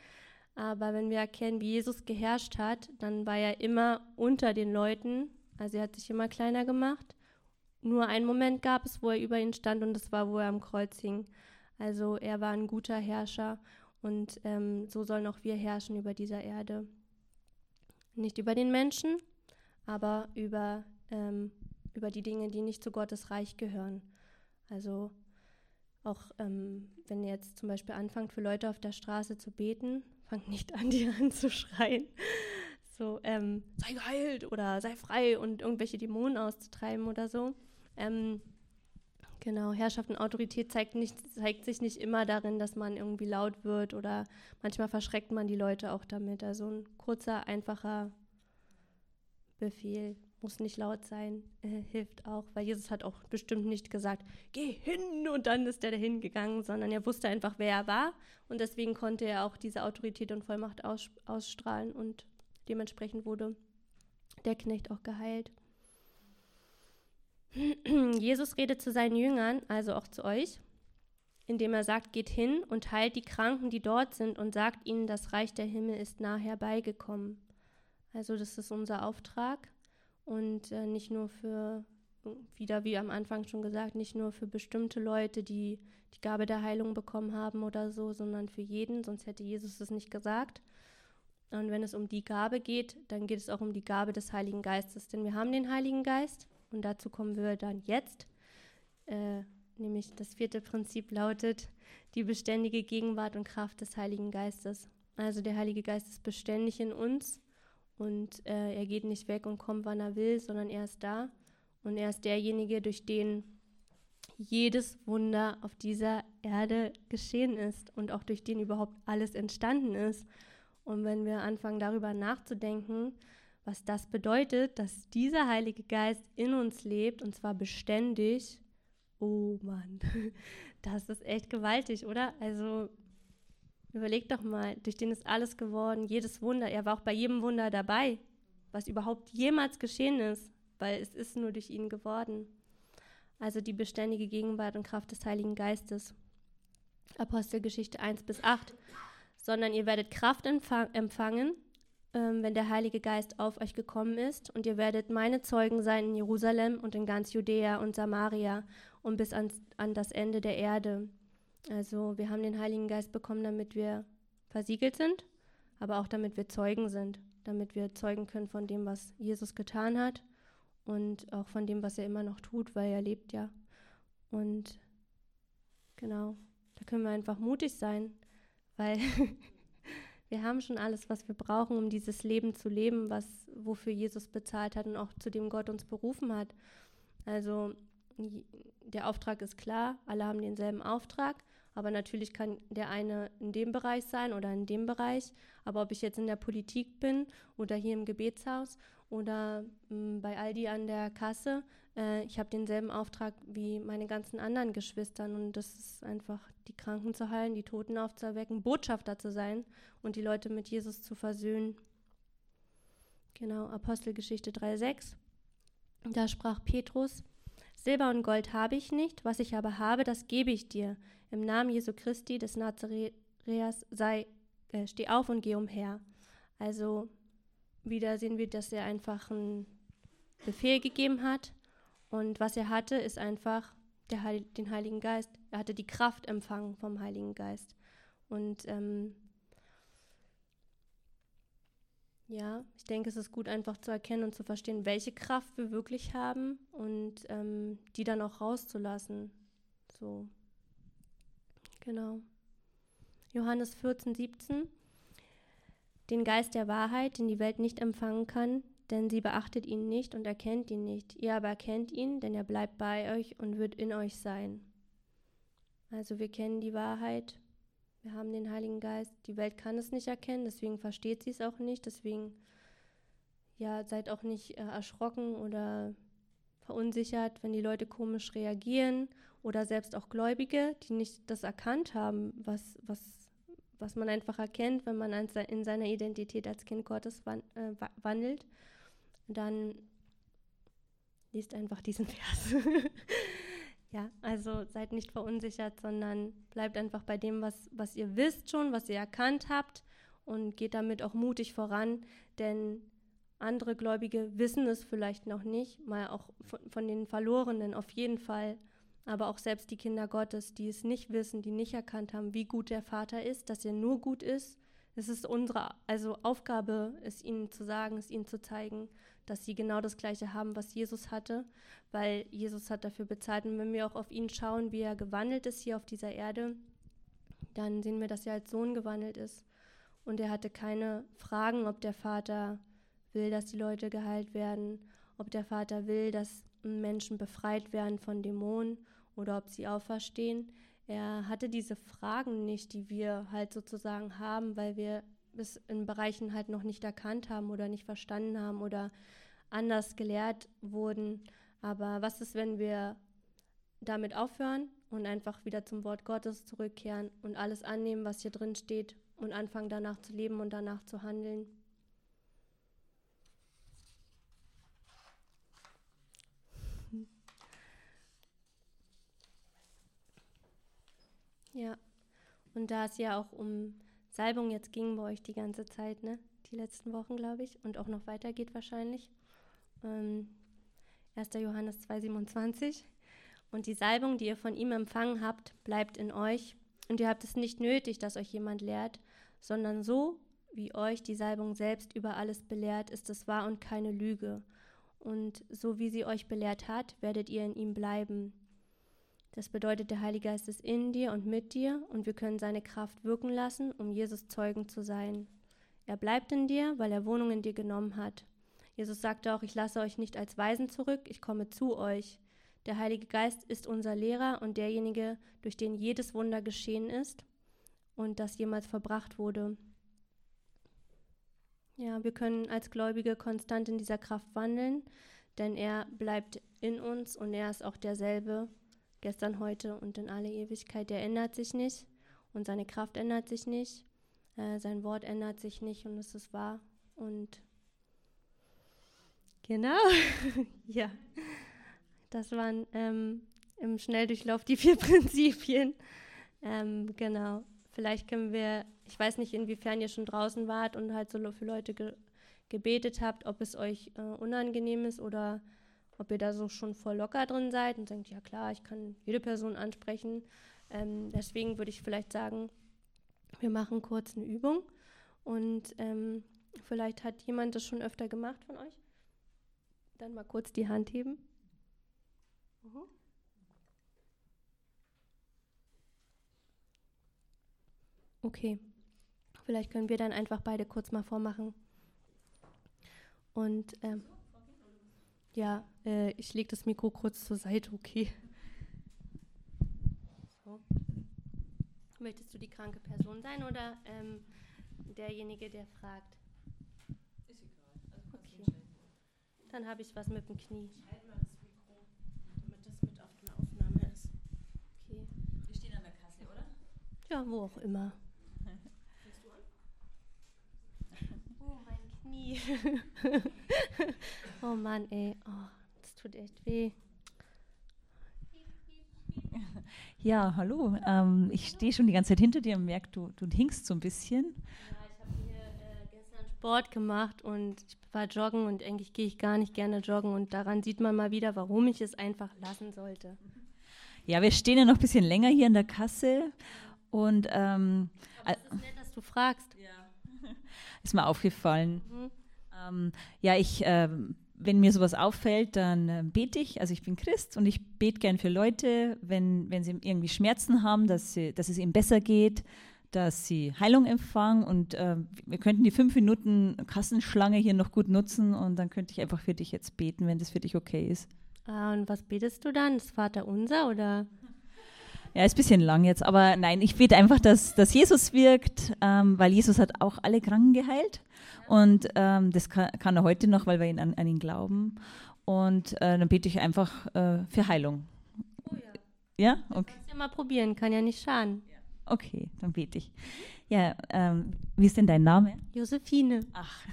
Aber wenn wir erkennen, wie Jesus geherrscht hat, dann war er immer unter den Leuten. Also er hat sich immer kleiner gemacht. Nur einen Moment gab es, wo er über ihn stand und das war, wo er am Kreuz hing. Also er war ein guter Herrscher und ähm, so sollen auch wir herrschen über dieser Erde. Nicht über den Menschen, aber über, ähm, über die Dinge, die nicht zu Gottes Reich gehören. Also auch ähm, wenn ihr jetzt zum Beispiel anfangt, für Leute auf der Straße zu beten, fangt nicht an, die anzuschreien. So, ähm, sei geheilt oder sei frei und irgendwelche Dämonen auszutreiben oder so. Ähm, Genau, Herrschaft und Autorität zeigt, nicht, zeigt sich nicht immer darin, dass man irgendwie laut wird oder manchmal verschreckt man die Leute auch damit. Also ein kurzer, einfacher Befehl muss nicht laut sein, äh, hilft auch, weil Jesus hat auch bestimmt nicht gesagt, geh hin und dann ist er dahin gegangen, sondern er wusste einfach, wer er war und deswegen konnte er auch diese Autorität und Vollmacht aus, ausstrahlen und dementsprechend wurde der Knecht auch geheilt. Jesus redet zu seinen Jüngern, also auch zu euch, indem er sagt, geht hin und heilt die Kranken, die dort sind, und sagt ihnen, das Reich der Himmel ist nah herbeigekommen. Also das ist unser Auftrag und äh, nicht nur für, wieder wie am Anfang schon gesagt, nicht nur für bestimmte Leute, die die Gabe der Heilung bekommen haben oder so, sondern für jeden, sonst hätte Jesus es nicht gesagt. Und wenn es um die Gabe geht, dann geht es auch um die Gabe des Heiligen Geistes, denn wir haben den Heiligen Geist und dazu kommen wir dann jetzt. Äh, nämlich das vierte Prinzip lautet die beständige Gegenwart und Kraft des Heiligen Geistes. Also der Heilige Geist ist beständig in uns und äh, er geht nicht weg und kommt, wann er will, sondern er ist da und er ist derjenige, durch den jedes Wunder auf dieser Erde geschehen ist und auch durch den überhaupt alles entstanden ist. Und wenn wir anfangen darüber nachzudenken, was das bedeutet, dass dieser Heilige Geist in uns lebt und zwar beständig. Oh Mann, das ist echt gewaltig, oder? Also überleg doch mal, durch den ist alles geworden, jedes Wunder. Er war auch bei jedem Wunder dabei, was überhaupt jemals geschehen ist, weil es ist nur durch ihn geworden. Also die beständige Gegenwart und Kraft des Heiligen Geistes. Apostelgeschichte 1 bis 8. Sondern ihr werdet Kraft empfangen, ähm, wenn der Heilige Geist auf euch gekommen ist, und ihr werdet meine Zeugen sein in Jerusalem und in ganz Judäa und Samaria und bis ans, an das Ende der Erde. Also wir haben den Heiligen Geist bekommen, damit wir versiegelt sind, aber auch damit wir Zeugen sind, damit wir zeugen können von dem, was Jesus getan hat und auch von dem, was er immer noch tut, weil er lebt ja. Und genau, da können wir einfach mutig sein, weil Wir haben schon alles, was wir brauchen, um dieses Leben zu leben, was, wofür Jesus bezahlt hat und auch zu dem Gott uns berufen hat. Also der Auftrag ist klar, alle haben denselben Auftrag, aber natürlich kann der eine in dem Bereich sein oder in dem Bereich. Aber ob ich jetzt in der Politik bin oder hier im Gebetshaus oder mh, bei Aldi an der Kasse, äh, ich habe denselben Auftrag wie meine ganzen anderen Geschwistern und das ist einfach die Kranken zu heilen, die Toten aufzuerwecken, Botschafter zu sein und die Leute mit Jesus zu versöhnen. Genau, Apostelgeschichte 3,6. Da sprach Petrus: Silber und Gold habe ich nicht, was ich aber habe, das gebe ich dir. Im Namen Jesu Christi des Nazareas sei, äh, steh auf und geh umher. Also wieder sehen wir, dass er einfach einen Befehl gegeben hat und was er hatte, ist einfach Heil den Heiligen Geist. Er hatte die Kraft empfangen vom Heiligen Geist. Und ähm, Ja, ich denke, es ist gut, einfach zu erkennen und zu verstehen, welche Kraft wir wirklich haben und ähm, die dann auch rauszulassen. So. Genau. Johannes 14, 17. Den Geist der Wahrheit, den die Welt nicht empfangen kann, denn sie beachtet ihn nicht und erkennt ihn nicht. Ihr aber erkennt ihn, denn er bleibt bei euch und wird in euch sein. Also wir kennen die Wahrheit, wir haben den Heiligen Geist. Die Welt kann es nicht erkennen, deswegen versteht sie es auch nicht. Deswegen, ja, seid auch nicht äh, erschrocken oder verunsichert, wenn die Leute komisch reagieren oder selbst auch Gläubige, die nicht das erkannt haben, was, was, was man einfach erkennt, wenn man in seiner Identität als Kind Gottes äh, dann liest einfach diesen Vers. ja, also seid nicht verunsichert, sondern bleibt einfach bei dem, was, was ihr wisst schon, was ihr erkannt habt und geht damit auch mutig voran, denn andere Gläubige wissen es vielleicht noch nicht, mal auch von, von den Verlorenen auf jeden Fall, aber auch selbst die Kinder Gottes, die es nicht wissen, die nicht erkannt haben, wie gut der Vater ist, dass er nur gut ist. Es ist unsere also Aufgabe, es ihnen zu sagen, es ihnen zu zeigen dass sie genau das Gleiche haben, was Jesus hatte, weil Jesus hat dafür bezahlt. Und wenn wir auch auf ihn schauen, wie er gewandelt ist hier auf dieser Erde, dann sehen wir, dass er als Sohn gewandelt ist. Und er hatte keine Fragen, ob der Vater will, dass die Leute geheilt werden, ob der Vater will, dass Menschen befreit werden von Dämonen oder ob sie auferstehen. Er hatte diese Fragen nicht, die wir halt sozusagen haben, weil wir es in Bereichen halt noch nicht erkannt haben oder nicht verstanden haben oder anders gelehrt wurden. Aber was ist, wenn wir damit aufhören und einfach wieder zum Wort Gottes zurückkehren und alles annehmen, was hier drin steht und anfangen danach zu leben und danach zu handeln? Ja, und da es ja auch um Salbung jetzt ging bei euch die ganze Zeit, ne? Die letzten Wochen, glaube ich, und auch noch weitergeht wahrscheinlich. Ähm, 1. Johannes 2,27. Und die Salbung, die ihr von ihm empfangen habt, bleibt in euch. Und ihr habt es nicht nötig, dass euch jemand lehrt, sondern so, wie euch die Salbung selbst über alles belehrt, ist es wahr und keine Lüge. Und so wie sie euch belehrt hat, werdet ihr in ihm bleiben. Das bedeutet, der Heilige Geist ist in dir und mit dir und wir können seine Kraft wirken lassen, um Jesus Zeugen zu sein. Er bleibt in dir, weil er Wohnung in dir genommen hat. Jesus sagte auch, ich lasse euch nicht als Weisen zurück, ich komme zu euch. Der Heilige Geist ist unser Lehrer und derjenige, durch den jedes Wunder geschehen ist und das jemals verbracht wurde. Ja, wir können als Gläubige konstant in dieser Kraft wandeln, denn er bleibt in uns und er ist auch derselbe, gestern, heute und in alle Ewigkeit. Der ändert sich nicht und seine Kraft ändert sich nicht. Äh, sein Wort ändert sich nicht und es ist wahr. Und genau, ja, das waren ähm, im Schnelldurchlauf die vier Prinzipien. Ähm, genau, vielleicht können wir, ich weiß nicht, inwiefern ihr schon draußen wart und halt so für Leute ge gebetet habt, ob es euch äh, unangenehm ist oder ob ihr da so schon voll locker drin seid und denkt, ja klar, ich kann jede Person ansprechen. Ähm, deswegen würde ich vielleicht sagen, wir machen kurz eine Übung und ähm, vielleicht hat jemand das schon öfter gemacht von euch. Dann mal kurz die Hand heben. Mhm. Okay, vielleicht können wir dann einfach beide kurz mal vormachen. Und ähm, ja, äh, ich lege das Mikro kurz zur Seite, okay. So. Möchtest du die kranke Person sein oder ähm, derjenige, der fragt? Ist egal. Also okay. Dann habe ich was mit dem Knie. Ich halte mal das Mikro, damit das mit auf der Aufnahme ist. Okay. Wir stehen an der Kasse, oder? Ja, wo auch immer. Oh, Knie. oh Mann, ey. Oh, das tut echt weh. Ja, hallo. Ähm, ich stehe schon die ganze Zeit hinter dir und merke, du, du hinkst so ein bisschen. Ja, ich habe hier äh, gestern Sport gemacht und ich war joggen und eigentlich gehe ich gar nicht gerne joggen und daran sieht man mal wieder, warum ich es einfach lassen sollte. Ja, wir stehen ja noch ein bisschen länger hier in der Kasse und ähm, Aber es ist nett, dass du fragst. Ja. ist mir aufgefallen. Mhm. Ähm, ja, ich, äh, wenn mir sowas auffällt, dann äh, bete ich. Also ich bin Christ und ich bete gern für Leute, wenn, wenn sie irgendwie Schmerzen haben, dass, sie, dass es ihnen besser geht, dass sie Heilung empfangen und äh, wir könnten die fünf Minuten Kassenschlange hier noch gut nutzen und dann könnte ich einfach für dich jetzt beten, wenn das für dich okay ist. Ah, und was betest du dann? Das Vater unser oder? Ja, ist ein bisschen lang jetzt, aber nein, ich bete einfach, dass, dass Jesus wirkt, ähm, weil Jesus hat auch alle Kranken geheilt. Und ähm, das kann, kann, er heute noch, weil wir ihn an, an ihn glauben. Und äh, dann bete ich einfach äh, für Heilung. Oh ja. Ja? Okay. Kannst ja mal probieren, kann ja nicht schaden. Okay, dann bete ich. Ja, ähm, wie ist denn dein Name? Josephine. Ach,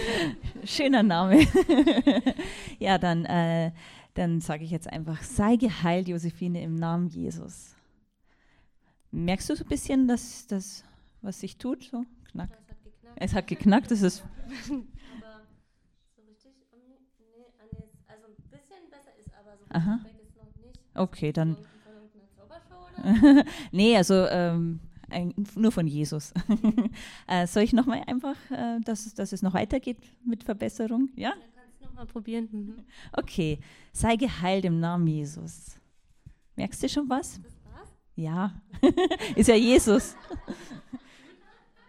schöner Name. ja, dann, äh, dann sage ich jetzt einfach, sei geheilt, Josephine, im Namen Jesus. Merkst du so ein bisschen, dass das, was sich tut, so knackt? Es hat geknackt. Es hat geknackt, das ist. aber so richtig, nee, also ein bisschen besser ist, aber so Aha. weg ist noch nicht. Okay, dann. nee, also ähm, ein, nur von Jesus. äh, soll ich nochmal einfach, äh, dass, dass es noch weitergeht mit Verbesserung? Ja? Dann kannst du nochmal probieren. Mhm. Okay, sei geheilt im Namen Jesus. Merkst du schon was? Ja, ist ja Jesus.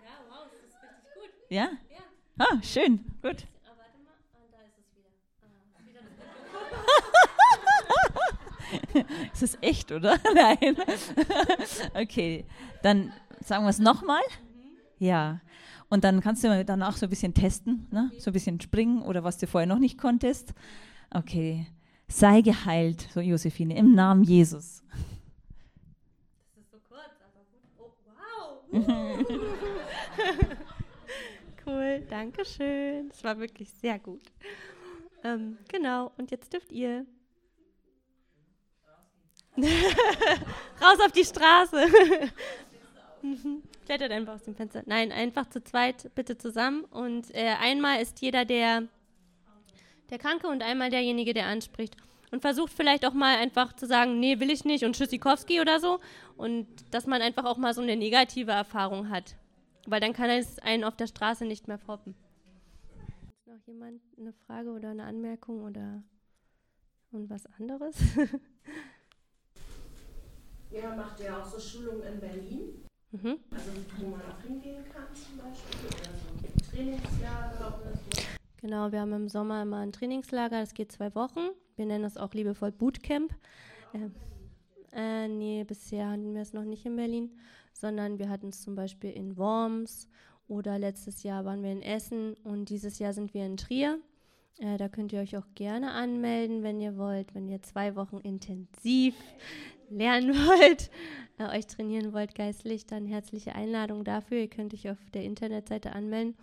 Ja, wow, das ist richtig gut. Ja? Ja. Ah, schön, gut. Ah, warte mal, ah, da ist es wieder. Ah, wieder das ist es echt, oder? Nein. okay, dann sagen wir es nochmal. Mhm. Ja. Und dann kannst du dann auch so ein bisschen testen, ne? so ein bisschen springen oder was du vorher noch nicht konntest. Okay. Sei geheilt, so Josephine, im Namen Jesus. cool, danke schön. Das war wirklich sehr gut. Ähm, genau, und jetzt dürft ihr. Raus auf die Straße. Klettert einfach aus dem Fenster. Nein, einfach zu zweit, bitte zusammen. Und äh, einmal ist jeder der, der Kranke und einmal derjenige, der anspricht und versucht vielleicht auch mal einfach zu sagen, nee, will ich nicht und Tschüssikowski oder so. Und dass man einfach auch mal so eine negative Erfahrung hat. Weil dann kann es einen auf der Straße nicht mehr foppen. Ist noch jemand eine Frage oder eine Anmerkung oder und was anderes? ja, macht ja auch so Schulungen in Berlin. Mhm. Also wo man auch hingehen kann zum Beispiel. Oder so Trainingslager oder so. Genau, wir haben im Sommer immer ein Trainingslager, das geht zwei Wochen. Wir nennen das auch liebevoll Bootcamp. Äh, äh, nee, bisher hatten wir es noch nicht in Berlin, sondern wir hatten es zum Beispiel in Worms oder letztes Jahr waren wir in Essen und dieses Jahr sind wir in Trier. Äh, da könnt ihr euch auch gerne anmelden, wenn ihr wollt, wenn ihr zwei Wochen intensiv lernen wollt, äh, euch trainieren wollt geistlich, dann herzliche Einladung dafür. Ihr könnt euch auf der Internetseite anmelden.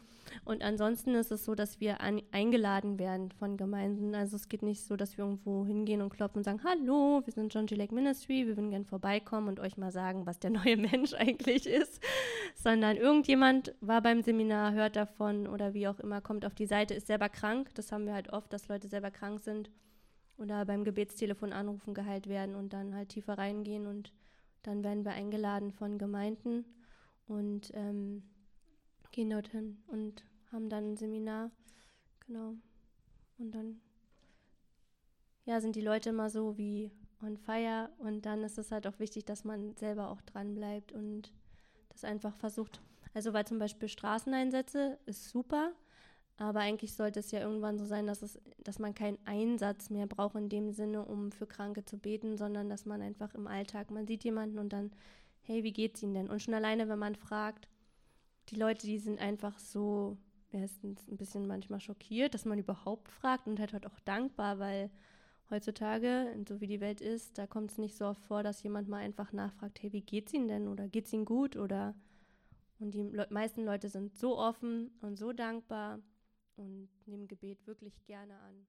Und ansonsten ist es so, dass wir an, eingeladen werden von Gemeinden. Also es geht nicht so, dass wir irgendwo hingehen und klopfen und sagen, hallo, wir sind John G. Lake Ministry, wir würden gerne vorbeikommen und euch mal sagen, was der neue Mensch eigentlich ist. Sondern irgendjemand war beim Seminar, hört davon oder wie auch immer, kommt auf die Seite, ist selber krank. Das haben wir halt oft, dass Leute selber krank sind oder beim Gebetstelefon anrufen, geheilt werden und dann halt tiefer reingehen und dann werden wir eingeladen von Gemeinden und ähm, gehen dorthin und haben dann ein Seminar. Genau. Und dann ja, sind die Leute immer so wie on fire und dann ist es halt auch wichtig, dass man selber auch dran bleibt und das einfach versucht. Also weil zum Beispiel Straßeneinsätze ist super, aber eigentlich sollte es ja irgendwann so sein, dass, es, dass man keinen Einsatz mehr braucht in dem Sinne, um für Kranke zu beten, sondern dass man einfach im Alltag, man sieht jemanden und dann, hey, wie geht's Ihnen denn? Und schon alleine, wenn man fragt, die Leute, die sind einfach so erstens ein bisschen manchmal schockiert, dass man überhaupt fragt und halt, halt auch dankbar, weil heutzutage, so wie die Welt ist, da kommt es nicht so oft vor, dass jemand mal einfach nachfragt, hey, wie geht's Ihnen denn? Oder geht's Ihnen gut? Oder und die Le meisten Leute sind so offen und so dankbar und nehmen Gebet wirklich gerne an.